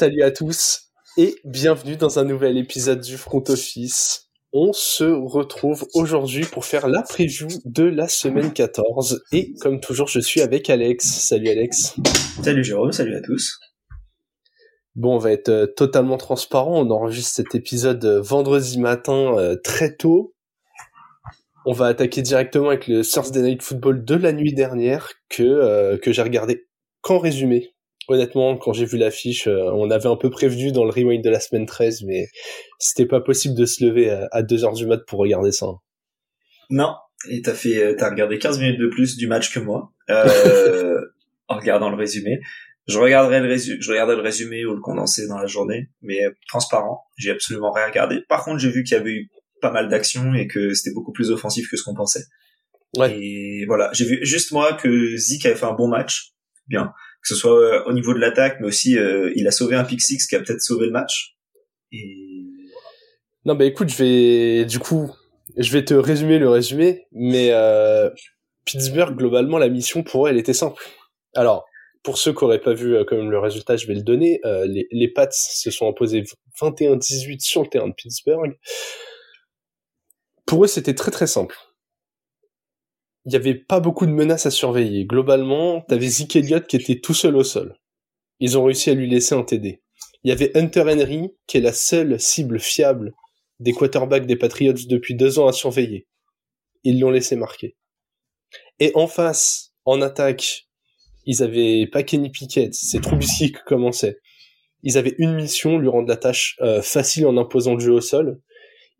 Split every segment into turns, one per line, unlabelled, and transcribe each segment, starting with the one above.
Salut à tous et bienvenue dans un nouvel épisode du Front Office. On se retrouve aujourd'hui pour faire la preview de la semaine 14 et comme toujours je suis avec Alex. Salut Alex.
Salut Jérôme, salut à tous.
Bon, on va être euh, totalement transparent. On enregistre cet épisode euh, vendredi matin euh, très tôt. On va attaquer directement avec le Thursday Night Football de la nuit dernière que que j'ai regardé qu'en résumé? Honnêtement, quand j'ai vu l'affiche, on avait un peu prévenu dans le rewind de la semaine 13, mais c'était pas possible de se lever à 2 heures du mat pour regarder ça.
Non, et t'as fait, t'as regardé 15 minutes de plus du match que moi, euh, en regardant le résumé. Je regarderai le résumé, je le résumé ou le condensé dans la journée, mais transparent. J'ai absolument rien regardé. Par contre, j'ai vu qu'il y avait eu pas mal d'actions et que c'était beaucoup plus offensif que ce qu'on pensait. Ouais. Et voilà, j'ai vu juste moi que Zik avait fait un bon match, bien, ce soit euh, au niveau de l'attaque, mais aussi euh, il a sauvé un pick six qui a peut-être sauvé le match. Et
non, bah écoute, je vais du coup, je vais te résumer le résumé, mais euh, Pittsburgh globalement la mission pour elle était simple. Alors pour ceux qui n'auraient pas vu euh, comme le résultat, je vais le donner. Euh, les, les Pats se sont imposés 21-18 sur le terrain de Pittsburgh. Pour eux, c'était très très simple. Il n'y avait pas beaucoup de menaces à surveiller. Globalement, t'avais Zeke Elliott qui était tout seul au sol. Ils ont réussi à lui laisser un TD. Il y avait Hunter Henry, qui est la seule cible fiable des quarterbacks des Patriots depuis deux ans à surveiller. Ils l'ont laissé marquer. Et en face, en attaque, ils avaient pas Kenny Pickett, c'est Trubisky qui commençait. Ils avaient une mission, lui rendre la tâche euh, facile en imposant le jeu au sol.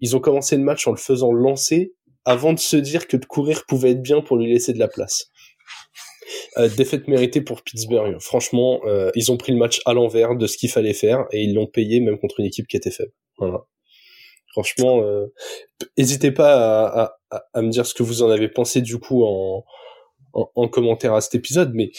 Ils ont commencé le match en le faisant lancer avant de se dire que de courir pouvait être bien pour lui laisser de la place. Euh, défaite méritée pour Pittsburgh. Franchement, euh, ils ont pris le match à l'envers de ce qu'il fallait faire et ils l'ont payé même contre une équipe qui était faible. Voilà. Franchement, n'hésitez pas à, à, à, me dire ce que vous en avez pensé du coup en, en, commentaire à cet épisode, mais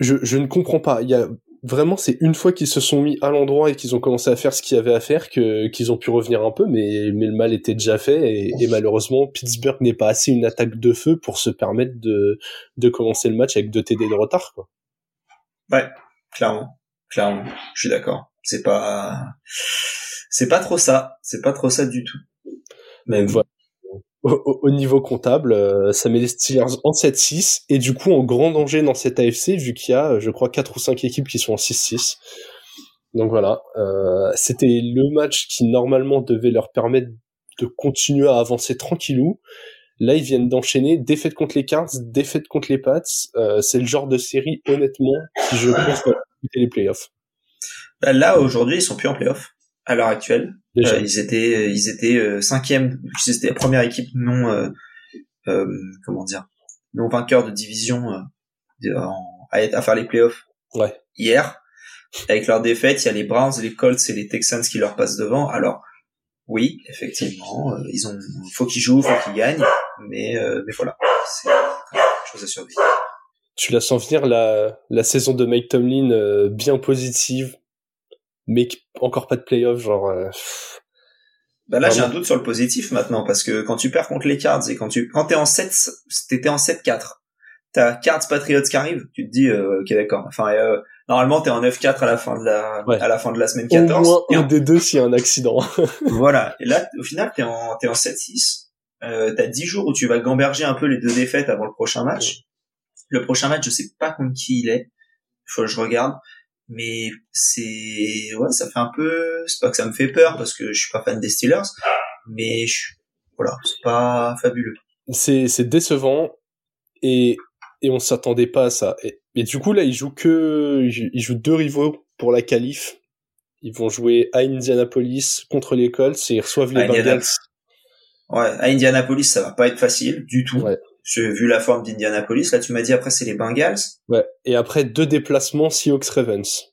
je, je ne comprends pas. Il y a vraiment, c'est une fois qu'ils se sont mis à l'endroit et qu'ils ont commencé à faire ce qu'il y avait à faire que qu'ils ont pu revenir un peu, mais mais le mal était déjà fait et, et malheureusement Pittsburgh n'est pas assez une attaque de feu pour se permettre de de commencer le match avec deux TD de retard, quoi.
Ouais, clairement, clairement, je suis d'accord. C'est pas c'est pas trop ça, c'est pas trop ça du tout.
Voilà au, niveau comptable, euh, ça met les Steelers en 7-6 et du coup en grand danger dans cette AFC vu qu'il y a, je crois, 4 ou 5 équipes qui sont en 6-6. Donc voilà, euh, c'était le match qui normalement devait leur permettre de continuer à avancer tranquillou. Là, ils viennent d'enchaîner défaite contre les Cards, défaite contre les Pats. Euh, c'est le genre de série, honnêtement, qui je pense va les playoffs.
Bah, là, aujourd'hui, ils sont plus en playoffs à l'heure actuelle. Euh, ils étaient, ils étaient euh, cinquième, c'était la première équipe non, euh, euh, comment dire, non vainqueur de division à, à, faire les playoffs.
Ouais.
Hier, avec leur défaite, il y a les Browns, les Colts et les Texans qui leur passent devant. Alors, oui, effectivement, ils ont, faut qu'ils jouent, faut qu'ils gagnent, mais, mais voilà, c'est chose à surveiller.
Tu la sens venir la, la saison de Mike Tomlin bien positive, mais encore pas de playoff, genre. Euh,
bah là, j'ai un doute sur le positif maintenant parce que quand tu perds contre les Cards et quand tu quand t'es en 7 t'étais en 7-4. T'as Cards Patriots qui arrive, tu te dis euh, OK d'accord. Enfin euh, normalement t'es en 9-4 à la fin de la à la fin de la semaine 14.
Au moins un des deux s'il y a un accident.
voilà, et là au final t'es en t'es en 7-6. Euh, t'as 10 jours où tu vas gamberger un peu les deux défaites avant le prochain match. Le prochain match, je sais pas contre qui il est. Il faut que je regarde mais c'est ouais ça fait un peu c'est pas que ça me fait peur parce que je suis pas fan des Steelers mais je, voilà c'est pas fabuleux.
C'est c'est décevant et et on s'attendait pas à ça. Et, du coup là ils jouent que ils jouent deux rivaux pour la qualif. Ils vont jouer à Indianapolis contre les Colts et ils reçoivent les Bengals.
Ouais à Indianapolis ça va pas être facile du tout. Ouais. J'ai vu la forme d'Indianapolis. Là, tu m'as dit après c'est les Bengals.
Ouais. Et après deux déplacements Seahawks Ravens.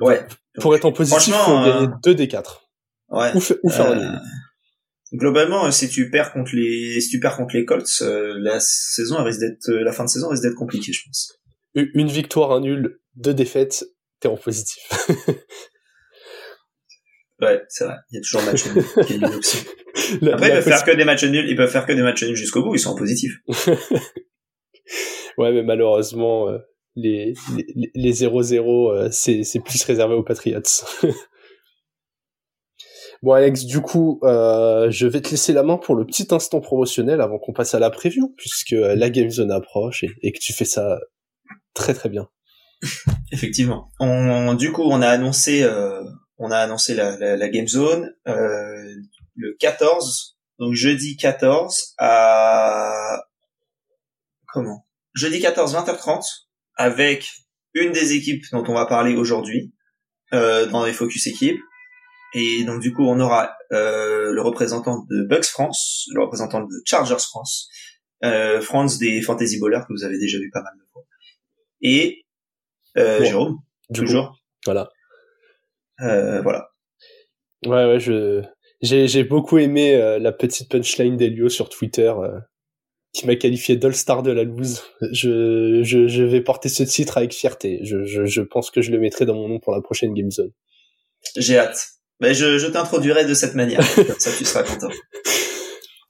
Ouais.
Pour être en position, faut gagner euh, deux des quatre.
Ouais.
Ou, faire euh...
Globalement, si tu perds contre les, si tu perds contre les Colts, euh, la saison elle risque d'être, euh, la fin de saison risque d'être compliquée, je pense.
Une victoire, un nul, deux défaites, t'es en positif.
Ouais, c'est vrai. Il y a toujours match qui est une option. Après, ils peuvent faire que des matchs nuls. Ils peuvent faire que des matchs nuls jusqu'au bout. Ils sont positifs.
ouais, mais malheureusement, euh, les les 0-0, c'est c'est plus réservé aux Patriots. Bon Alex, du coup, euh, je vais te laisser la main pour le petit instant promotionnel avant qu'on passe à la preview, puisque la Game Zone approche et, que tu fais ça très très bien.
Effectivement. On, du coup, on a annoncé, euh, on a annoncé la, la, Game Zone euh, le 14, donc jeudi 14 à comment? Jeudi 14 20h30 avec une des équipes dont on va parler aujourd'hui euh, dans les focus équipes et donc du coup, on aura euh, le représentant de Bucks France, le représentant de Chargers France, euh, France des Fantasy Bowlers que vous avez déjà vu pas mal de fois, et euh, Jérôme, toujours.
voilà.
Euh, voilà.
Ouais, ouais, je j'ai j'ai beaucoup aimé euh, la petite punchline d'Elio sur Twitter euh, qui m'a qualifié d'All-Star de la loose. Je, je je vais porter ce titre avec fierté. Je je je pense que je le mettrai dans mon nom pour la prochaine Game Zone.
J'ai hâte. Mais je, je t'introduirai de cette manière. ça, tu seras content.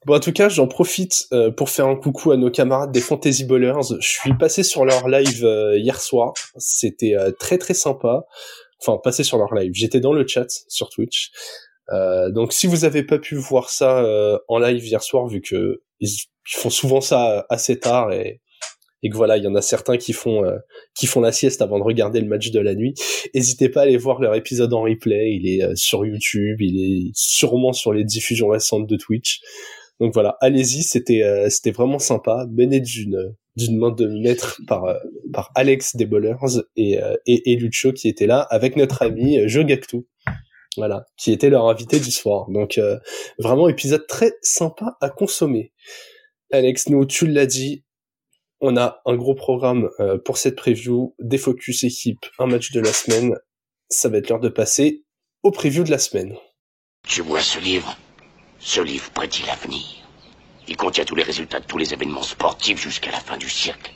Bon, en tout cas, j'en profite euh, pour faire un coucou à nos camarades des Fantasy Ballers. Je suis passé sur leur live euh, hier soir. C'était euh, très très sympa. Enfin, passé sur leur live. J'étais dans le chat sur Twitch. Donc, si vous avez pas pu voir ça en live hier soir, vu que ils font souvent ça assez tard et et que voilà, il y en a certains qui font euh, qui font la sieste avant de regarder le match de la nuit. N'hésitez pas à aller voir leur épisode en replay. Il est euh, sur YouTube, il est sûrement sur les diffusions récentes de Twitch. Donc voilà, allez-y, c'était euh, c'était vraiment sympa, mené d'une d'une main de maître par par Alex des Bowlers et, et, et qui était là avec notre ami Jogactu. Voilà, qui était leur invité du soir. Donc vraiment épisode très sympa à consommer. Alex, nous, tu l'as dit, on a un gros programme euh, pour cette preview, des focus équipe, un match de la semaine. Ça va être l'heure de passer au preview de la semaine.
Tu vois ce livre Ce livre prédit l'avenir. Il contient tous les résultats de tous les événements sportifs jusqu'à la fin du siècle.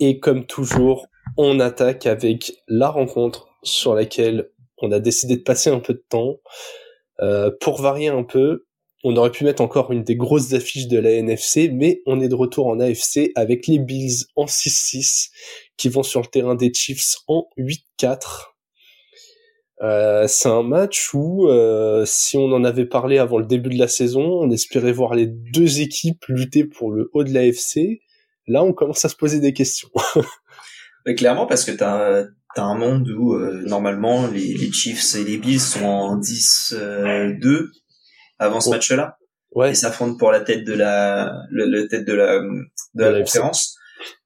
Et comme toujours, on attaque avec la rencontre sur laquelle on a décidé de passer un peu de temps. Euh, pour varier un peu, on aurait pu mettre encore une des grosses affiches de la NFC, mais on est de retour en AFC avec les Bills en 6-6 qui vont sur le terrain des Chiefs en 8-4. Euh, c'est un match où, euh, si on en avait parlé avant le début de la saison, on espérait voir les deux équipes lutter pour le haut de l'AFC. Là, on commence à se poser des questions.
Clairement, parce que t'as as un monde où euh, normalement les, les, Chiefs et les Bills sont en 10-2 avant ce match-là. Ouais. Et s'affrontent pour la tête de la, le, tête de la, de la, conférence.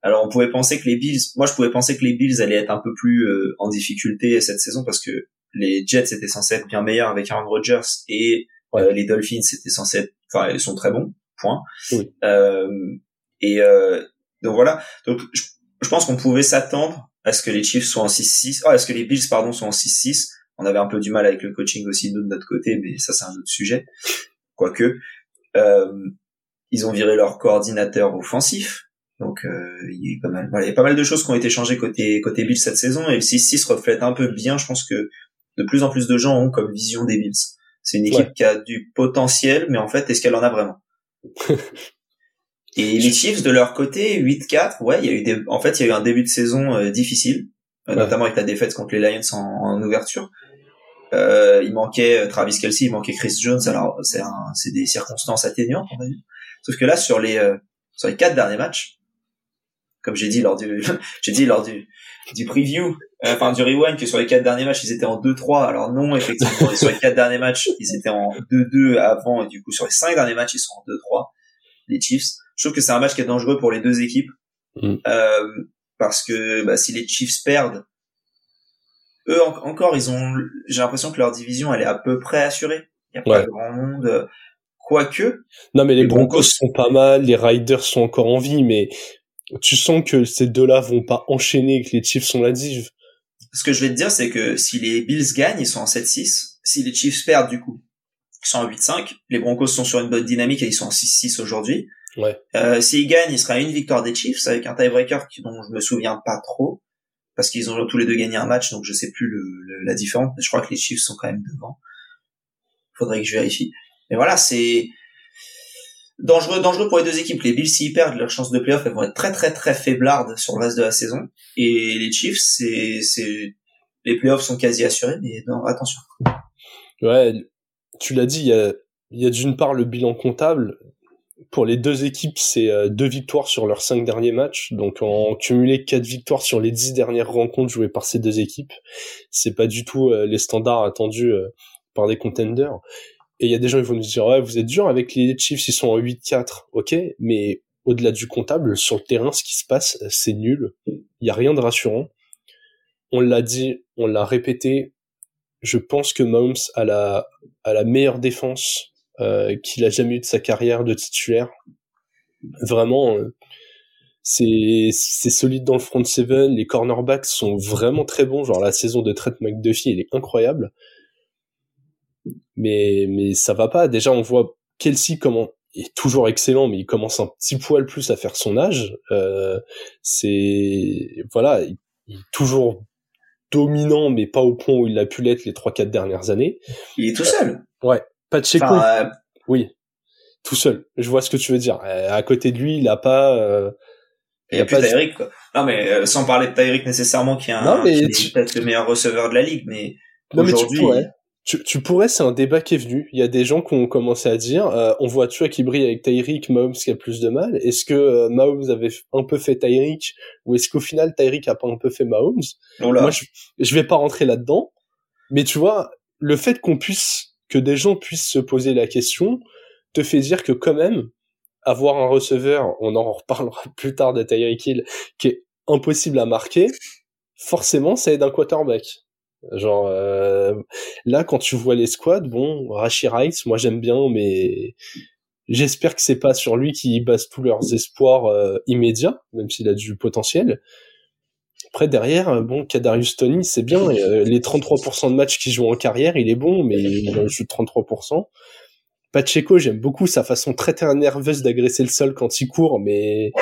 Alors on pouvait penser que les Bills, moi je pouvais penser que les Bills allaient être un peu plus euh, en difficulté cette saison parce que les Jets étaient censés être bien meilleurs avec Aaron Rodgers et euh, les Dolphins étaient censés être, enfin ils sont très bons, point. Oui. Euh, et euh, donc voilà, donc je, je pense qu'on pouvait s'attendre à ce que les Chiefs soient en 6-6, ah, à ce que les Bills pardon soient en 6-6. On avait un peu du mal avec le coaching aussi de notre côté, mais ça c'est un autre sujet quoique. Euh, ils ont viré leur coordinateur offensif. Donc euh, il y a pas mal, voilà, il y a pas mal de choses qui ont été changées côté côté Bills cette saison et le 6-6 reflète un peu bien. Je pense que de plus en plus de gens ont comme vision des Bills. C'est une équipe qui a du potentiel, mais en fait, est-ce qu'elle en a vraiment? Et les Chiefs de leur côté, 8-4, ouais, il y a eu des, en fait, il y a eu un début de saison euh, difficile, euh, notamment avec la défaite contre les Lions en, en ouverture. Euh, il manquait euh, Travis Kelsey, il manquait Chris Jones. Alors c'est c'est des circonstances atténuantes, on va dire. Sauf que là, sur les euh, sur les quatre derniers matchs, comme j'ai dit lors du j'ai dit lors du du preview, euh, enfin du rewind, que sur les quatre derniers matchs, ils étaient en 2-3. Alors non, effectivement, sur les quatre derniers matchs, ils étaient en 2-2 avant, et du coup sur les cinq derniers matchs, ils sont en 2-3. Les Chiefs. Je trouve que c'est un match qui est dangereux pour les deux équipes. Mm. Euh, parce que bah, si les Chiefs perdent, eux encore, ils ont, j'ai l'impression que leur division elle est à peu près assurée. Il y a pas grand monde, euh, quoique.
Non, mais les, Broncos, sont pas mal, les Riders sont encore en vie, mais tu sens que ces deux-là vont pas enchaîner et que les Chiefs sont la div.
Ce que je vais te dire, c'est que si les Bills gagnent, ils sont en 7-6. Si les Chiefs perdent, du coup, ils sont en 8-5. Les Broncos sont sur une bonne dynamique et ils sont en 6-6 aujourd'hui.
Ouais.
Euh, s'ils gagnent, il sera une victoire des Chiefs avec un tiebreaker dont je me souviens pas trop parce qu'ils ont tous les deux gagné un match, donc je sais plus le, la différence. Je crois que les Chiefs sont quand même devant. Faudrait que je vérifie. Mais voilà, c'est dangereux, dangereux pour les deux équipes. Les Bills, s'ils perdent, leurs chances de playoff, elles vont être très, très, très faiblardes sur le reste de la saison. Et les Chiefs, c'est, c'est, les playoffs sont quasi assurés, mais non, attention.
Ouais, tu l'as dit, il y a, il y a d'une part le bilan comptable. Pour les deux équipes, c'est euh, deux victoires sur leurs cinq derniers matchs. Donc, en cumulé quatre victoires sur les dix dernières rencontres jouées par ces deux équipes. C'est pas du tout euh, les standards attendus euh, par des contenders. Et il y a des gens qui vont nous dire, ouais, vous êtes dur avec les Chiefs, ils sont en 8-4. Ok, mais au-delà du comptable, sur le terrain, ce qui se passe, c'est nul. Il y a rien de rassurant. On l'a dit, on l'a répété. Je pense que Mahomes a la, a la meilleure défense qu'il a jamais eu de sa carrière de titulaire. Vraiment, euh, c'est solide dans le front seven. Les cornerbacks sont vraiment très bons. Genre la saison de Trent McDuffie, elle est incroyable mais mais ça va pas. Déjà, on voit Kelsey comment est toujours excellent, mais il commence un petit poil plus à faire son âge. Euh, c'est voilà, il, est toujours dominant, mais pas au point où il a pu l'être les trois quatre dernières années.
Il est tout seul.
Ouais, Pacheco. Enfin, euh... Oui, tout seul. Je vois ce que tu veux dire. Euh, à côté de lui, il a pas. Euh,
il y a, plus quoi. Non, mais euh, sans parler de Tyreek nécessairement, qui est, un, peut-être le meilleur receveur de la ligue, mais aujourd'hui,
tu, tu, pourrais, c'est un débat qui est venu. Il y a des gens qui ont commencé à dire, euh, on voit Tua qui brille avec Tyreek, Mahomes qui a plus de mal. Est-ce que Mahomes avait un peu fait Tyreek ou est-ce qu'au final Tyreek a pas un peu fait Mahomes? Moi, je, je vais pas rentrer là-dedans, mais tu vois, le fait qu'on puisse, que des gens puissent se poser la question, te fait dire que quand même, avoir un receveur, on en reparlera plus tard de Tyreek Hill, qui est impossible à marquer, forcément, ça aide un quarterback. Genre euh, là, quand tu vois les squads, bon, Rashi Rice, moi j'aime bien, mais j'espère que c'est pas sur lui qui basent tous leurs espoirs euh, immédiats, même s'il a du potentiel. Après derrière, euh, bon, Kadarius Tony, c'est bien. les 33% de matchs qu'il joue en carrière, il est bon, mais il joue 33%. Pacheco, j'aime beaucoup sa façon très très nerveuse d'agresser le sol quand il court, mais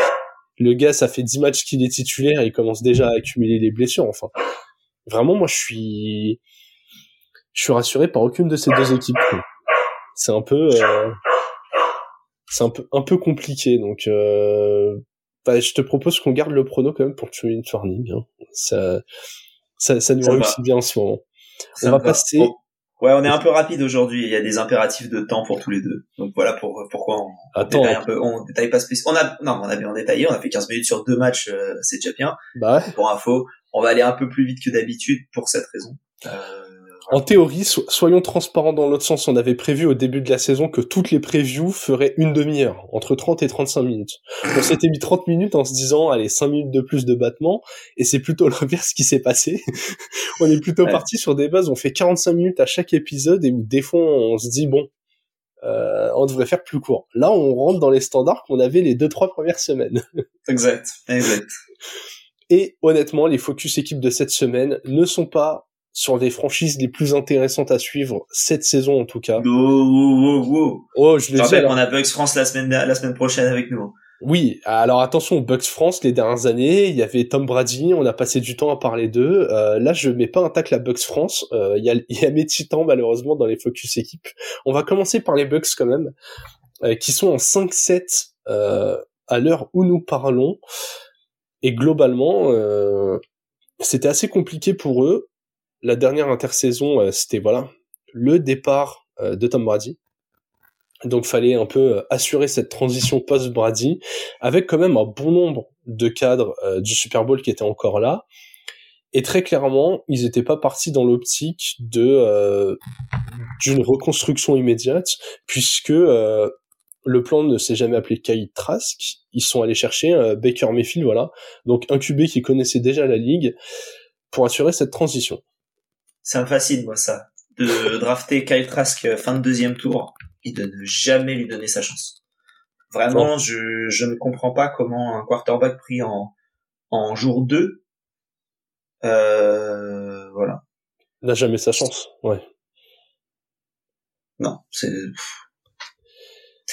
le gars, ça fait 10 matchs qu'il est titulaire et il commence déjà à accumuler les blessures. Enfin, vraiment, moi, je suis, je suis rassuré par aucune de ces deux équipes. C'est un peu, euh... c'est un peu, un peu compliqué. Donc, euh... bah, je te propose qu'on garde le prono quand même pour tuer une warning. Hein. Ça, ça, ça nous ça réussit va. bien en ce moment. Ça on va, va passer. Oh.
Ouais, on est un peu rapide aujourd'hui. Il y a des impératifs de temps pour tous les deux. Donc voilà pour, pourquoi on,
Attends.
on détaille un peu. On détaille pas spécialement. On a, non, on a bien détaillé. On a fait 15 minutes sur deux matchs. Euh, c'est déjà bien.
Bah ouais.
Pour info, on va aller un peu plus vite que d'habitude pour cette raison. Euh,
en théorie, so soyons transparents dans l'autre sens. On avait prévu au début de la saison que toutes les previews feraient une demi-heure, entre 30 et 35 minutes. On s'était mis 30 minutes en se disant, allez, 5 minutes de plus de battement, et c'est plutôt l'inverse qui s'est passé. on est plutôt ouais. parti sur des bases, on fait 45 minutes à chaque épisode, et où des fois on se dit, bon, euh, on devrait faire plus court. Là, on rentre dans les standards qu'on avait les deux trois premières semaines.
exact, exact.
Et honnêtement, les focus équipes de cette semaine ne sont pas sur des franchises les plus intéressantes à suivre cette saison en tout cas.
Oh, oh, oh,
oh je le dis.
On a Bucks France la semaine la semaine prochaine avec nous.
Oui, alors attention, Bucks France les dernières années, il y avait Tom Brady, on a passé du temps à parler d'eux. Euh, là, je mets pas un tacle à Bucks France. Euh, il y, a, y a mes titans malheureusement dans les focus équipes. On va commencer par les Bucks quand même, euh, qui sont en 5-7 euh, à l'heure où nous parlons. Et globalement, euh, c'était assez compliqué pour eux la dernière intersaison, euh, c'était voilà le départ euh, de Tom Brady. Donc fallait un peu euh, assurer cette transition post-Brady avec quand même un bon nombre de cadres du Super Bowl qui étaient encore là. Et très clairement, ils n'étaient pas partis dans l'optique d'une reconstruction immédiate, puisque le plan ne s'est jamais appelé Kyle Trask. Ils sont allés chercher Baker Mayfield, voilà, donc un QB qui connaissait déjà la ligue, pour assurer cette transition
ça me fascine moi ça de drafter Kyle Trask euh, fin de deuxième tour et de ne jamais lui donner sa chance. Vraiment, je, je ne comprends pas comment un quarterback pris en, en jour 2, euh, voilà.
N'a jamais sa chance, ouais.
Non, c'est...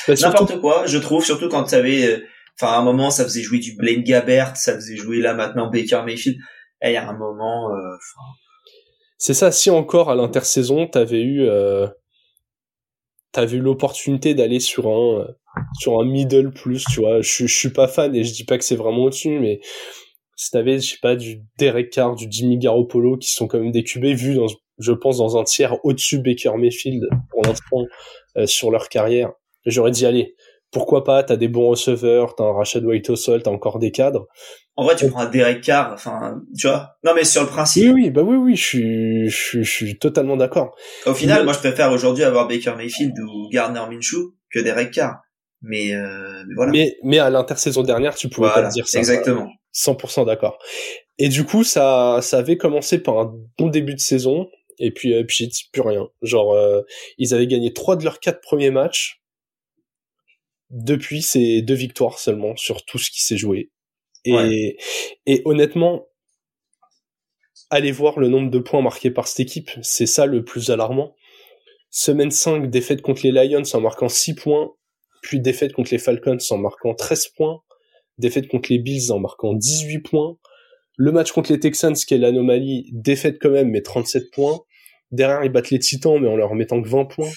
Bah, N'importe quoi, je trouve, surtout quand tu avais... Euh, enfin, à un moment, ça faisait jouer du Blaine Gabbert, ça faisait jouer là maintenant Baker Mayfield. Et il y a un moment... Euh,
c'est ça, si encore à l'intersaison, t'avais eu, euh, t'avais eu l'opportunité d'aller sur un sur un middle plus, tu vois. Je, je suis pas fan et je dis pas que c'est vraiment au-dessus, mais si t'avais, je sais pas, du Derek Carr, du Jimmy Garoppolo, qui sont quand même des QB vus dans, je pense, dans un tiers au-dessus Baker Mayfield pour l'instant euh, sur leur carrière, j'aurais dit allez, pourquoi pas, t'as des bons receveurs, t'as un Rashad White au sol, t'as encore des cadres.
En vrai, tu prends un Derek Carr, enfin, tu vois. Non, mais sur le principe.
Oui, oui, bah oui, oui, je suis, je, je suis totalement d'accord.
Au final, moi, je préfère aujourd'hui avoir Baker Mayfield ou Gardner Minshew que Derek Carr. Mais, euh, mais voilà.
Mais, mais à l'intersaison dernière, tu pouvais
voilà,
pas dire ça.
Exactement.
100% d'accord. Et du coup, ça, ça avait commencé par un bon début de saison. Et puis, euh, puis plus rien. Genre, euh, ils avaient gagné trois de leurs quatre premiers matchs. Depuis, c'est deux victoires seulement sur tout ce qui s'est joué. Et,
Ouais.
et honnêtement, allez voir le nombre de points marqués par cette équipe. C'est ça le plus alarmant. Semaine 5, défaite contre les Lions en marquant 6 points. Puis défaite contre les Falcons en marquant 13 points. Défaite contre les Bills en marquant 18 points. Le match contre les Texans, qui est l'anomalie, défaite quand même, mais 37 points. Derrière, ils battent les Titans, mais en leur mettant que 20 points.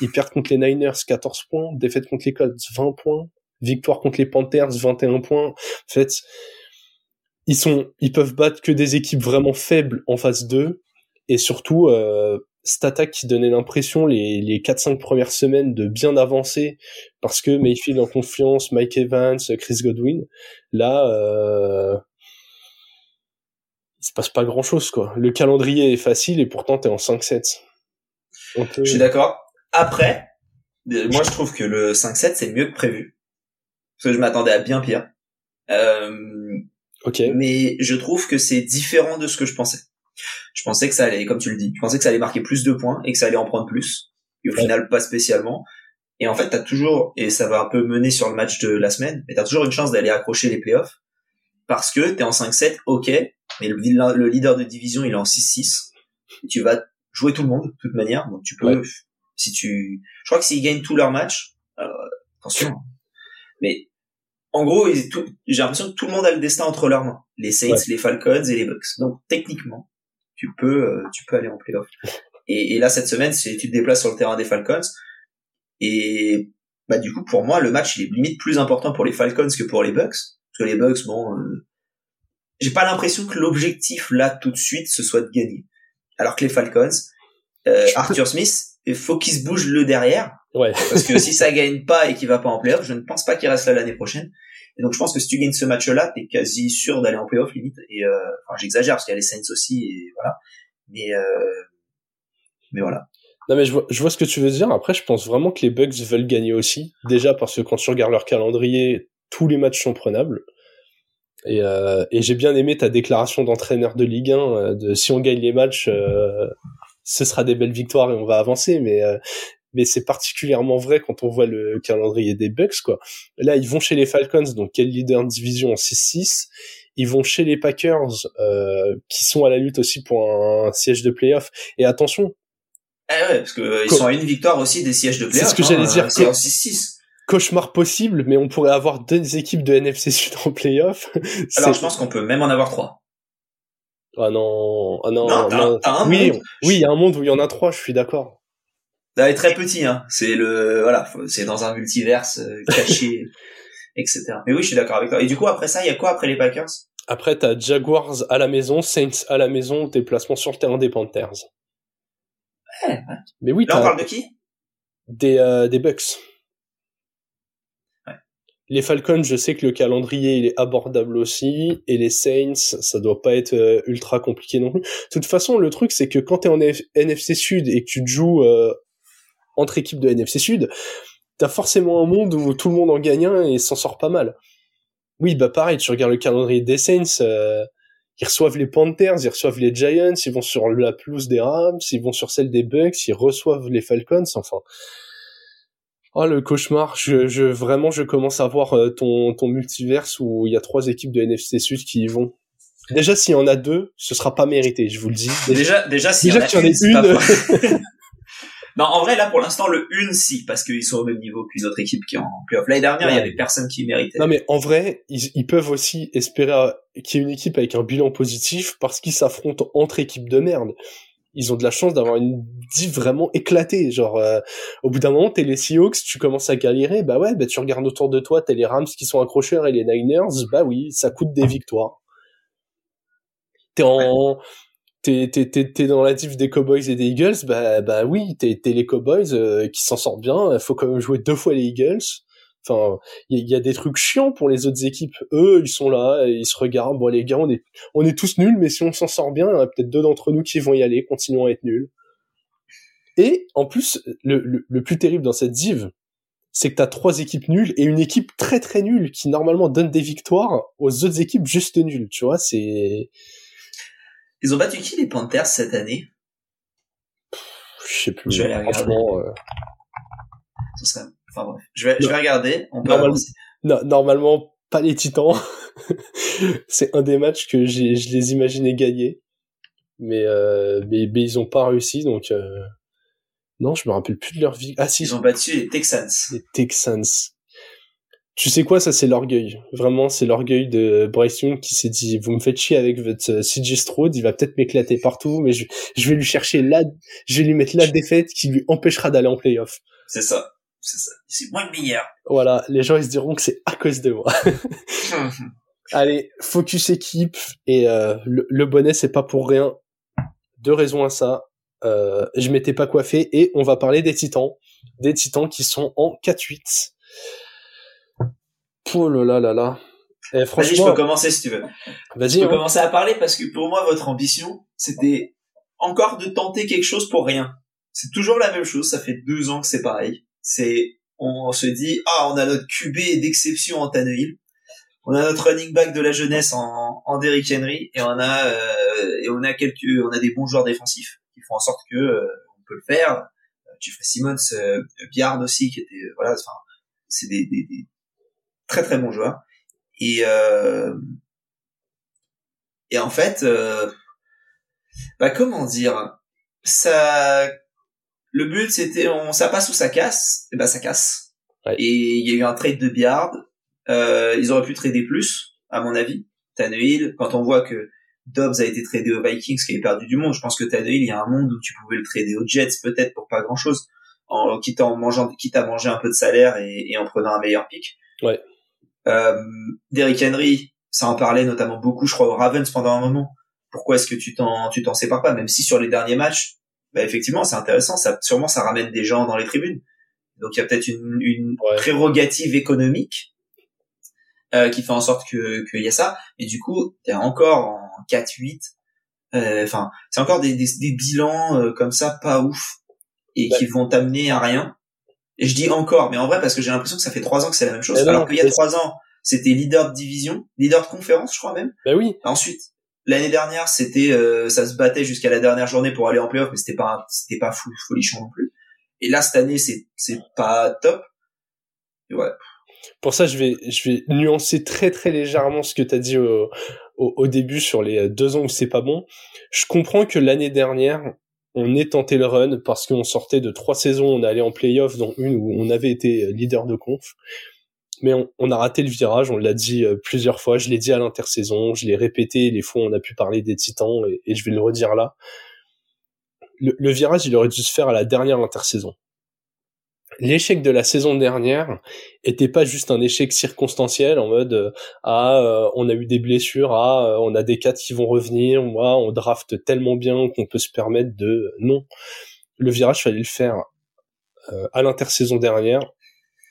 Ils perdent contre les Niners, 14 points. Défaite contre les Colts, 20 points. Victoire contre les Panthers, 21 points. En fait, ils sont, ils peuvent battre que des équipes vraiment faibles en phase 2. Et surtout, euh, cette attaque qui donnait l'impression les, les 4-5 premières semaines de bien avancer parce que Mayfield en confiance, Mike Evans, Chris Godwin, là, euh, il se passe pas grand chose, quoi. Le calendrier est facile et pourtant t'es en 5-7. On peut-
Je suis d'accord. Après, euh, moi, je trouve que le 5-7, c'est mieux que prévu. Parce que je m'attendais à bien pire. Euh,
Ok.
mais je trouve que c'est différent de ce que je pensais. Je pensais que ça allait, comme tu le dis, je pensais que ça allait marquer plus de points et que ça allait en prendre plus. Et au
Ouais.
final, pas spécialement. Et en fait, t'as toujours, et ça va un peu mener sur le match de la semaine, mais t'as toujours une chance d'aller accrocher les playoffs. Parce que t'es en 5-7, ok, mais le, le leader de division, il est en 6-6. Et tu vas jouer tout le monde, de toute manière. Donc tu peux,
Ouais.
Si tu, je crois que s'ils gagnent tous leurs matchs, euh, attention. Mais, en gros, ils- tout- j'ai l'impression que tout le monde a le destin entre leurs mains. Les Saints,
Ouais.
les Falcons et les Bucks. Donc, techniquement, tu peux, euh, tu peux aller en playoff. Et, et là, cette semaine, c'est, tu te déplaces sur le terrain des Falcons. Et, bah, du coup, pour moi, le match, il est limite plus important pour les Falcons que pour les Bucks. Parce que les Bucks, bon, euh, j'ai pas l'impression que l'objectif, là, tout de suite, ce soit de gagner. Alors que les Falcons, euh, Arthur Smith, il faut qu'il se bouge le derrière.
Ouais.
Parce que si ça gagne pas et qu'il va pas en playoff, je ne pense pas qu'il reste là l'année prochaine. Et donc je pense que si tu gagnes ce match-là, t'es quasi sûr d'aller en playoff limite. Et euh, enfin j'exagère parce qu'il y a les Saints aussi et voilà. Mais euh, mais voilà.
Non mais je vois, je vois ce que tu veux dire. Après, je pense vraiment que les Bucks veulent gagner aussi. Déjà parce que quand tu regardes leur calendrier, tous les matchs sont prenables. Et, euh, et j'ai bien aimé ta déclaration d'entraîneur de Ligue 1 euh, de si on gagne les matchs, euh, ce sera des belles victoires et on va avancer. Mais euh, mais c'est particulièrement vrai quand on voit le calendrier des Bucks quoi. Là, ils vont chez les Falcons, donc quel leader de division en 6-6. Ils vont chez les Packers, euh, qui sont à la lutte aussi pour un siège de playoff. Et attention,
Ah ouais, parce que euh, ils sont à une victoire aussi des sièges de playoff.
ce que
hein,
j'allais dire,
C'est
co-
en 6-6.
cauchemar possible, mais on pourrait avoir deux équipes de NFC Sud en playoff.
Alors
C'est-
je pense qu'on peut même en avoir trois.
Ah non, ah non,
Non, t'as-
non.
t'as un
oui,
monde.
oui, il y a un monde où il y en a trois, je suis d'accord.
Va être très petit, hein. C'est le voilà, c'est dans un multiverse euh, caché, etc. Mais oui, je suis d'accord avec toi. Et du coup après ça, il y a quoi après les Packers?
Après, t'as Jaguars à la maison, Saints à la maison, déplacement sur le terrain des Panthers.
Ouais, ouais.
Mais oui,
Là on parle de qui?
Des, euh, des Bucks. Les Falcons, je sais que le calendrier il est abordable aussi, et les Saints, ça doit pas être euh, ultra compliqué non plus. De toute façon, le truc c'est que quand t'es en NFC Sud et que tu joues euh, entre équipes de NFC Sud, t'as forcément un monde où tout le monde en gagne un et s'en sort pas mal. Oui, bah pareil, tu regardes le calendrier des Saints, euh, ils reçoivent les Panthers, ils reçoivent les Giants, ils vont sur la pelouse des Rams, ils vont sur celle des Bucks, ils reçoivent les Falcons, enfin. Oh le cauchemar, je, je vraiment je commence à voir euh, ton ton multiverse où il y a trois équipes de NFC Sud qui y vont. Déjà s'il y en a deux, ce sera pas mérité, je vous le dis.
Déjà, déjà, s'il y en a
y en ait
une, non, en vrai, là, pour l'instant, le une, si, parce qu'ils sont au même niveau qu'une autre équipe qui est en playoff. L'année dernière, il y
Ouais.
avait personne qui méritait.
Non mais en vrai, ils, ils peuvent aussi espérer euh, qu'il y ait une équipe avec un bilan positif parce qu'ils s'affrontent entre équipes de merde. Ils ont de la chance d'avoir une div vraiment éclatée. Genre, euh, au bout d'un moment, t'es les Seahawks, tu commences à galérer, bah ouais, bah tu regardes autour de toi, t'as les Rams qui sont accrocheurs et les Niners, bah oui, ça coûte des victoires. T'es en, t'es, t'es, t'es, t'es dans la div des Cowboys et des Eagles, bah, bah oui, t'es, t'es les Cowboys euh, qui s'en sortent bien, faut quand même jouer deux fois les Eagles. Enfin, il y, a des trucs chiants pour les autres équipes. Eux, ils sont là, ils se regardent. Bon, les gars, on est, on est tous nuls, mais si on s'en sort bien, il y en a peut-être deux d'entre nous qui vont y aller, continuons à être nuls. Et en plus, le, le, plus terrible dans cette div, c'est que t'as trois équipes nulles et une équipe très très nulle qui normalement donne des victoires aux autres équipes juste nulles. Tu vois, c'est.
Ils ont battu qui les Panthers cette année?
Je sais plus.
Je vais aller regarder. Euh... serait Enfin bref, je vais, je vais regarder. On
peut normalement, pas les Titans. c'est un des matchs que je les imaginais gagner, mais, euh, mais, mais ils ont pas réussi, donc euh... non, je me rappelle plus de leur vie. Ah si,
ils ont battu les Texans.
Les Texans. Tu sais quoi, ça c'est l'orgueil. Vraiment, c'est l'orgueil de Bryce Young qui s'est dit, vous me faites chier avec votre euh, CJ Stroud, il va peut-être m'éclater partout, mais je, je vais lui chercher la, je vais lui mettre la défaite qui lui empêchera d'aller en playoff.
C'est ça c'est ça. C'est moins le meilleur.
Voilà, les gens ils se diront que c'est à cause de moi. Allez, focus équipe et euh, le, bonnet c'est pas pour rien. Deux raisons à ça. Euh, je m'étais pas coiffé et on va parler des Titans, des Titans qui sont en 4-8. Oh là là là
eh, Vas-y, je peux commencer si tu veux.
Vas-y.
Je peux hein. commencer à parler parce que pour moi votre ambition c'était encore de tenter quelque chose pour rien. C'est toujours la même chose. Ça fait deux ans que c'est pareil c'est on se dit ah on a notre QB d'exception en Tannehill, on a notre running back de la jeunesse en, en Derrick Henry et on a euh, et on a quelques on a des bons joueurs défensifs qui font en sorte que euh, on peut le faire. Euh, Jeffrey Simmons, euh, Biard aussi qui était voilà enfin c'est des, des, des, très très bons joueurs et et en fait bah comment dire ça le but, c'était, on, ça passe ou ça casse. Et ben, ça casse. Et il y a eu un trade de Biard. Euh, ils auraient pu trader plus, à mon avis. Tannehill, quand on voit que Dobbs a été tradé aux Vikings, qui avait perdu du monde, je pense que Tannehill, il y a un monde où tu pouvais le trader aux Jets, peut-être pour pas grand chose, en quitte en mangeant, quitte à manger un peu de salaire et, et en prenant un meilleur pick.
Ouais.
Euh, Derrick Henry, ça en parlait notamment beaucoup, je crois, aux Ravens pendant un moment. Pourquoi est-ce que tu t'en, tu t'en sépares pas, même si sur les derniers matchs, bah effectivement c'est intéressant. Ça sûrement ça ramène des gens dans les tribunes. Donc il y a peut-être une, une prérogative économique euh, qui fait en sorte que qu'il y a ça. Et du coup t'es encore en 4-8 euh, enfin c'est encore des, des, des bilans euh, comme ça pas ouf et qui vont t'amener à rien. Et je dis encore mais en vrai parce que j'ai l'impression que ça fait trois ans que c'est la même chose. Alors qu'il y a trois ans c'était leader de division leader de conférence je crois même.
Bah oui.
Ensuite L'année dernière, c'était, euh, ça se battait jusqu'à la dernière journée pour aller en playoff, mais c'était pas, c'était pas fou, folichon non plus. Et là, cette année, c'est, c'est pas top. Ouais.
Pour ça, je vais, je vais nuancer très très légèrement ce que tu as dit au, au, début sur les deux ans où c'est pas bon. Je comprends que l'année dernière, on ait tenté le run parce qu'on sortait de trois saisons, on allait en playoff, dont une où on avait été leader de conf mais on, a raté le virage, on l'a dit euh, plusieurs fois, je l'ai dit à l'intersaison, je l'ai répété les fois on a pu parler des Titans, et, je vais le redire là. Le, virage, il aurait dû se faire à la dernière intersaison. L'échec de la saison dernière était pas juste un échec circonstanciel en mode euh, ah euh, on a eu des blessures ah on a des quatre qui vont revenir moi on draft tellement bien qu'on peut se permettre de non le virage fallait le faire à l'intersaison dernière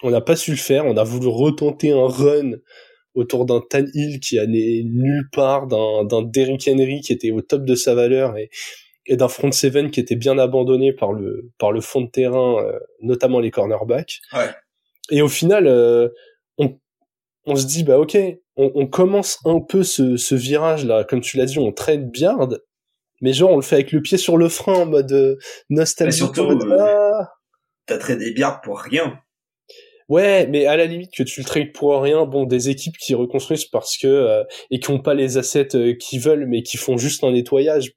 on n'a pas su le faire. On a voulu retenter un run autour d'un Tan Hill qui allait nulle part, d'un, Derrick Henry qui était au top de sa valeur et, et d'un front seven qui était bien abandonné par le par le fond de terrain, euh, notamment les cornerbacks.
Ouais.
Et au final, euh, on, on se dit bah ok, on, on commence un peu ce, ce virage là, comme tu l'as dit, on trade Biard, mais genre on le fait avec le pied sur le frein en mode euh, nostalgie.
surtout, ah. t'as tradé Biard pour rien.
Ouais, mais à la limite que tu le trades pour rien, bon, des équipes qui reconstruisent parce que euh, et qui ont pas les assets euh, qu'ils veulent, mais qui font juste un nettoyage.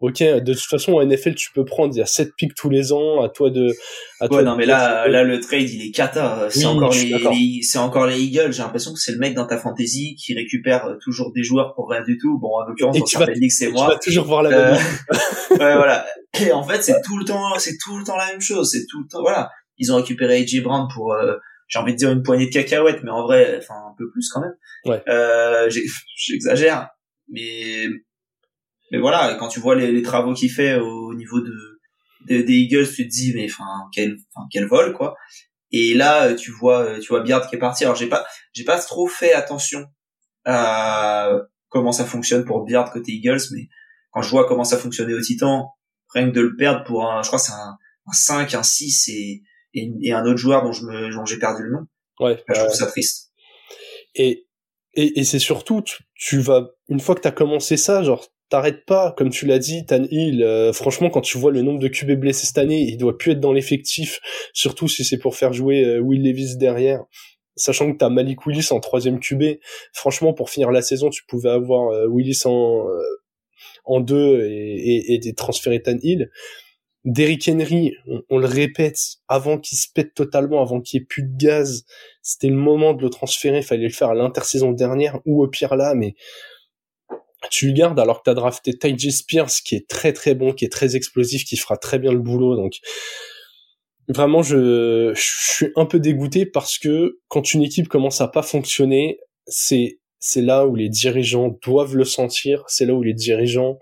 Ok, de toute façon, en NFL, tu peux prendre, il y a 7 picks tous les ans, à toi de, à
ouais,
toi
non,
de-
mais là, là, le trade, il est cata. C'est
Oui,
encore les, c'est encore les Eagles. J'ai l'impression que c'est le mec dans ta fantasy qui récupère euh, toujours des joueurs pour rien du tout. Bon, en l'occurrence, dans
tu
certaines ligues, c'est
tu
moi.
vas toujours voir la
Euh,
même.
ouais, voilà. Et en fait, c'est tout le temps, c'est tout le temps la même chose. C'est tout le temps, voilà. Ils ont récupéré AJ Brown pour, euh, j'ai envie de dire une poignée de cacahuètes, mais en vrai, enfin, un peu plus quand même.
Ouais.
Euh, j'exagère. Mais, mais voilà, quand tu vois les, les travaux qu'il fait au niveau de, de- des Eagles, tu te dis, mais enfin, quel, enfin, quel vol, quoi. Et là, tu vois, tu vois Beard qui est parti. Alors, j'ai pas, j'ai pas trop fait attention à comment ça fonctionne pour Beard côté Eagles, mais quand je vois comment ça fonctionnait au Titan, rien que de le perdre pour un, je crois c'est un, un 5, un 6 et, et, et un autre joueur dont je me, dont j'ai perdu le nom,
Ouais.
je trouve ça triste.
Et, et, et c'est surtout, tu, tu vas, une fois que t'as commencé ça, genre, t'arrêtes pas, comme tu l'as dit, Tan Hill, euh, franchement, quand tu vois le nombre de QB blessés cette année, il doit plus être dans l'effectif, surtout si c'est pour faire jouer euh, Will Levis derrière. Sachant que t'as Malik Willis en troisième QB, franchement, pour finir la saison, tu pouvais avoir euh, Willis en, euh, en deux et, et, et des transférés Tan Hill. Derrick Henry, on, le répète, avant qu'il se pète totalement, avant qu'il ait plus de gaz, c'était le moment de le transférer, fallait le faire à l'intersaison dernière ou au pire là, mais tu le gardes alors que t'as drafté Ty Spears qui est très très bon, qui est très explosif, qui fera très bien le boulot, donc vraiment je, je suis un peu dégoûté parce que quand une équipe commence à pas fonctionner, c'est c'est là où les dirigeants doivent le sentir, c'est là où les dirigeants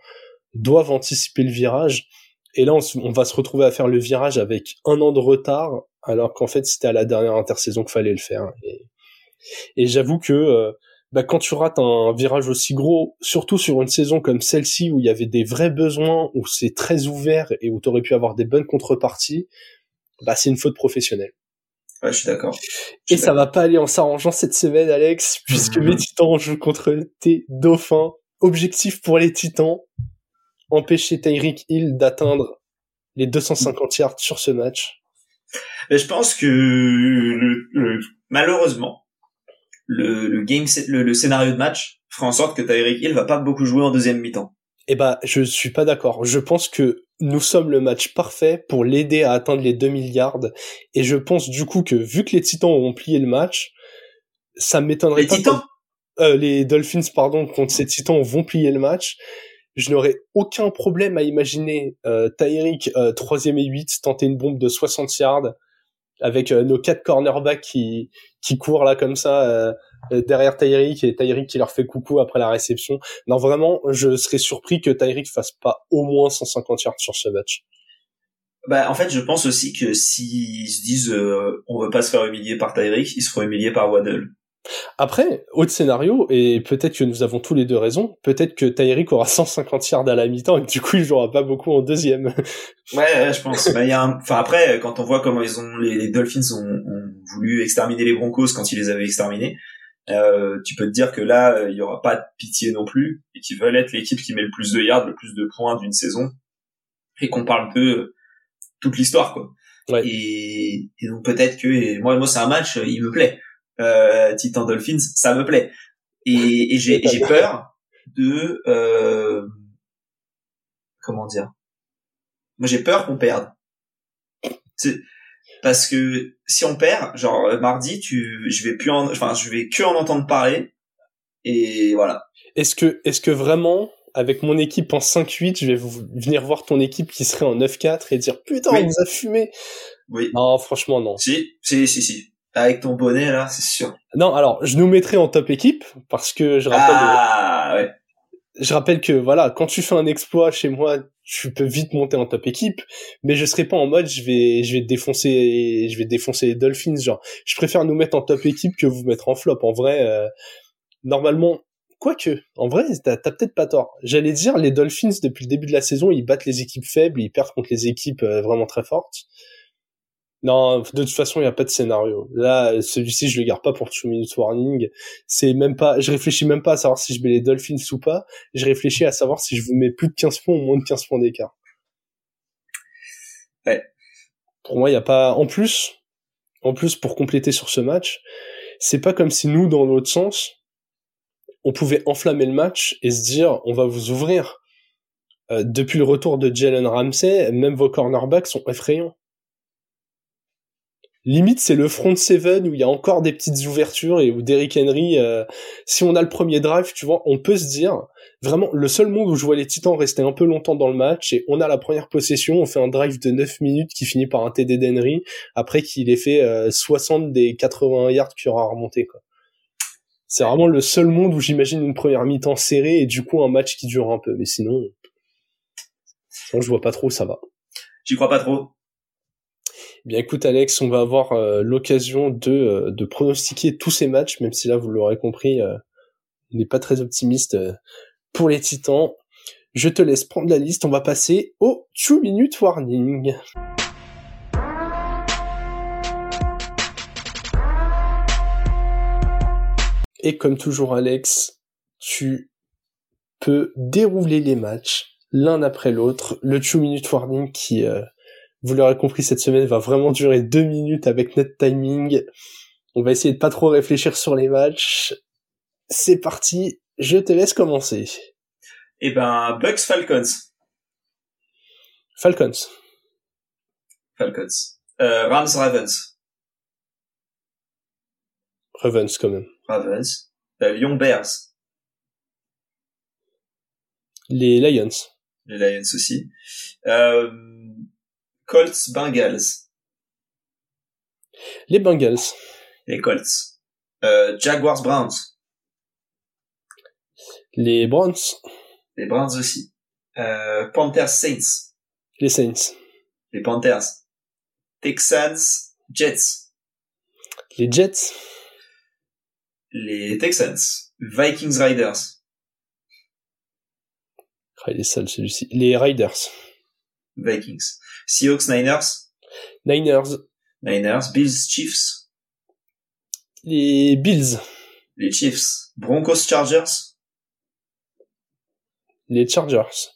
doivent anticiper le virage. Et là, on, va se retrouver à faire le virage avec un an de retard, alors qu'en fait, c'était à la dernière intersaison qu'il fallait le faire. Et, et j'avoue que euh, bah, quand tu rates un virage aussi gros, surtout sur une saison comme celle-ci où il y avait des vrais besoins, où c'est très ouvert et où tu aurais pu avoir des bonnes contreparties, bah, c'est une faute professionnelle.
Ouais, je suis d'accord.
Et ça va pas aller en s'arrangeant cette semaine, Alex, puisque mes titans jouent contre tes dauphins. Objectif pour les titans, empêcher Tyreek Hill d'atteindre les 250 yards sur ce match.
Mais je pense que le, le- malheureusement, le, le game, le, scénario de match fera en sorte que Tyreek Hill va pas beaucoup jouer en deuxième mi-temps.
Eh bah, je suis pas d'accord. Je pense que nous sommes le match parfait pour l'aider à atteindre les 2 milliards. Et je pense du coup que vu que les Titans ont plié le match, ça m'étonnerait
Les
pas.
Titans
euh, les Dolphins, pardon, contre ces Titans vont plier le match. Je n'aurais aucun problème à imaginer euh, Tyreek euh, troisième et 8 tenter une bombe de 60 yards avec euh, nos quatre cornerbacks qui qui courent là comme ça euh, derrière Tyreek et Tyreek qui leur fait coucou après la réception. Non, vraiment, je serais surpris que Tyreek fasse pas au moins 150 yards sur ce match.
Bah, en fait, je pense aussi que s'ils se disent on veut pas se faire humilier par Tyreek, ils se feront humilier par Waddle.
Après, autre scénario, et peut-être que nous avons tous les deux raison, peut-être que Tyreek aura 150 yards à la mi-temps et que du coup il jouera pas beaucoup en deuxième.
Ouais, ouais, je pense. Bah, y a un... Enfin après, quand on voit comment ils ont les, Dolphins ont, ont voulu exterminer les Broncos quand ils les avaient exterminés, euh, tu peux te dire que là, euh, il y aura pas de pitié non plus et qu'ils veulent être l'équipe qui met le plus de yards, le plus de points d'une saison et qu'on parle de toute l'histoire quoi.
Ouais.
Et, et donc peut-être que et moi, moi c'est un match, euh, il me plaît. Euh, Titan Dolphins, ça me plaît. Et, et j'ai j'ai peur de euh, comment dire? Moi j'ai peur qu'on perde. C'est parce que si on perd, genre euh, mardi, tu, je vais plus en, enfin je vais que en entendre parler et voilà.
Est-ce que, est-ce que vraiment, avec mon équipe en 5-8, je vais vous- venir voir ton équipe qui serait en 9-4 et dire putain,
Oui.
on nous a fumé
Oui.
Non, franchement, non.
Si, si, si, si. Avec ton bonnet là, c'est sûr.
Non, alors, je nous mettrai en top équipe parce que je rappelle,
Ah ouais.
je rappelle que voilà, quand tu fais un exploit chez moi, tu peux vite monter en top équipe, mais je serai pas en mode je vais, je vais défoncer, je vais défoncer les Dolphins. Genre, je préfère nous mettre en top équipe que vous mettre en flop. En vrai, euh, normalement, quoique, en vrai, t'as t'as peut-être pas tort. J'allais dire, les Dolphins depuis le début de la saison, ils battent les équipes faibles, ils perdent contre les équipes euh, vraiment très fortes. Non, de toute façon, il n'y a pas de scénario. Là, celui-ci, je le garde pas pour two minutes warning. C'est même pas, je réfléchis même pas à savoir si je mets les Dolphins ou pas. Je réfléchis à savoir si je vous mets plus de 15 points ou moins de 15 points d'écart.
Ouais.
Pour moi, il y a pas, en plus, en plus, pour compléter sur ce match, c'est pas comme si nous, dans l'autre sens, on pouvait enflammer le match et se dire, on va vous ouvrir. euh, depuis le retour de Jalen Ramsey, même vos cornerbacks sont effrayants. Limite, c'est le front seven où il y a encore des petites ouvertures et où Derrick Henry, euh, si on a le premier drive, tu vois, on peut se dire, vraiment, le seul monde où je vois les Titans rester un peu longtemps dans le match, et on a la première possession, on fait un drive de 9 minutes qui finit par un TD d'Henry, après qu'il ait fait 60 euh, des 80 yards qu'il aura remonté, quoi. C'est vraiment le seul monde où j'imagine une première mi-temps serrée et du coup un match qui dure un peu. Mais sinon, sinon je vois pas trop où ça va.
J'y crois pas trop.
Bien écoute Alex, on va avoir euh, l'occasion de, euh, de pronostiquer tous ces matchs, même si là vous l'aurez compris, euh, on n'est pas très optimiste pour les Titans. Je te laisse prendre la liste, on va passer au 2 minute warning. Et comme toujours Alex, tu peux dérouler les matchs l'un après l'autre. Le 2 minute warning qui, euh, vous l'aurez compris cette semaine, va vraiment durer deux minutes avec notre timing. On va essayer de pas trop réfléchir sur les matchs. C'est parti, je te laisse commencer.
Eh ben, Bucks Falcons.
Falcons.
Falcons. Euh, Rams Ravens.
Ravens quand même.
Ravens. Euh, Lyon Bears.
Les Lions.
Les Lions aussi. Euh, Colts Bengals.
Les Bengals.
Les Colts. Euh, Jaguars Browns.
Les Browns.
Les Browns aussi. Euh, Panthers Saints.
Les Saints.
Les Panthers. Texans Jets.
Les Jets.
Les Texans. Vikings Riders.
Ah, il est sale celui-ci. Les Riders.
Vikings. Seahawks Niners?
Niners.
Niners. Bills Chiefs?
Les Bills.
Les Chiefs. Broncos Chargers?
Les Chargers.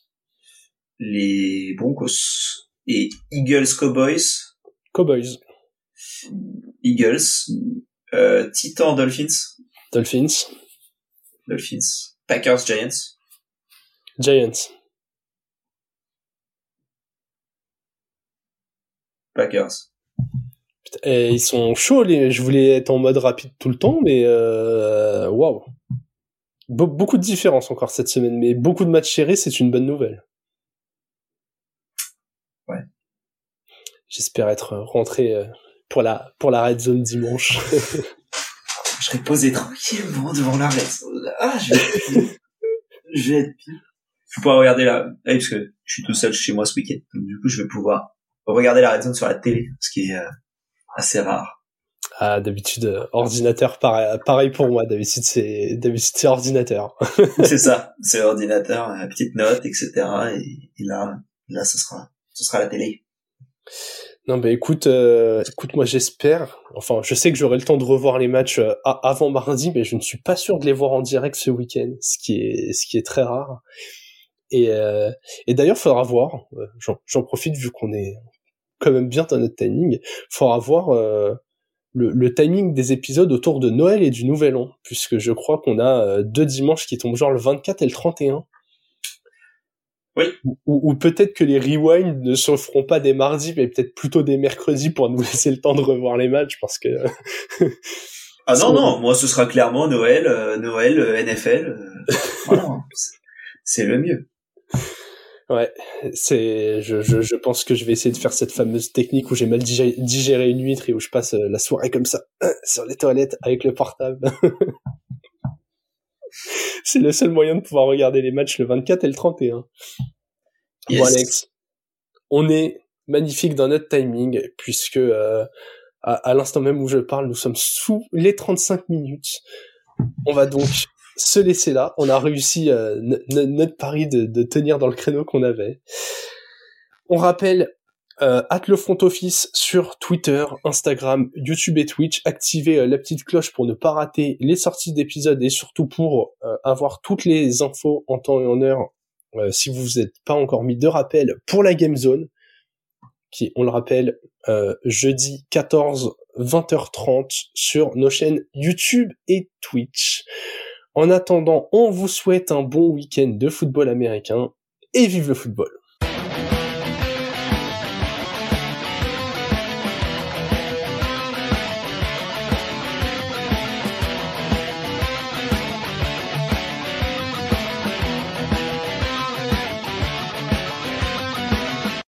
Les Broncos. Et Eagles Cowboys?
Cowboys.
Eagles. Euh, Titans Dolphins?
Dolphins.
Dolphins. Packers Giants?
Giants.
Packers.
Eh, ils sont chauds, les... je voulais être en mode rapide tout le temps, mais euh... waouh. Be beaucoup de différences encore cette semaine, mais beaucoup de matchs serrés, c'est une bonne nouvelle.
Ouais.
J'espère être rentré euh, pour la pour la red zone dimanche.
je serai posé tranquillement devant la red zone. Ah, je vais être je vais être. Je vais pouvoir regarder la, eh, parce que je suis tout seul chez moi ce week-end. Donc, du coup, je vais pouvoir regarder la red zone sur la télé, ce qui est euh, assez rare.
Ah, d'habitude, euh, ordinateur, pareil, pour moi. D'habitude, c'est, d'habitude, c'est ordinateur.
c'est ça. C'est ordinateur, euh, petite note, etc. Et, et, là, là, ce sera, ce sera la télé.
Non, bah écoute, euh, écoute, moi j'espère. Enfin, je sais que j'aurai le temps de revoir les matchs euh, avant mardi, mais je ne suis pas sûr de les voir en direct ce week-end, ce qui est, ce qui est très rare. Et, euh, et d'ailleurs, faudra voir. j'en profite vu qu'on est quand même bien dans notre timing. Faudra voir euh, le, le timing des épisodes autour de Noël et du Nouvel An, puisque je crois qu'on a euh, deux dimanches qui tombent genre le 24 et le 31.
Oui.
Ou, ou peut-être que les rewinds ne se feront pas des mardis, mais peut-être plutôt des mercredis pour nous laisser le temps de revoir les matchs, parce que...
Ah non, non, moi ce sera clairement Noël, euh, Noël, euh, NFL. voilà, c'est le mieux.
Ouais, c'est, je, je, je pense que je vais essayer de faire cette fameuse technique où j'ai mal digéré, digéré une huître et où je passe euh, la soirée comme ça, sur les toilettes avec le portable. c'est le seul moyen de pouvoir regarder les matchs le 24 et le 31. Bon. Alex, on est magnifique dans notre timing puisque euh, à, à l'instant même où je parle, nous sommes sous les 35 minutes. On va donc se laisser là. On a réussi euh, no- no- notre pari de, tenir dans le créneau qu'on avait. On rappelle euh, at le front office sur Twitter, Instagram, YouTube et Twitch. Activez euh, la petite cloche pour ne pas rater les sorties d'épisodes et surtout pour avoir toutes les infos en temps et en heure si vous vous êtes pas encore mis de rappel pour la Game Zone, qui, on le rappelle, jeudi 14 20h30 sur nos chaînes YouTube et Twitch. En attendant, on vous souhaite un bon week-end de football américain et vive le football.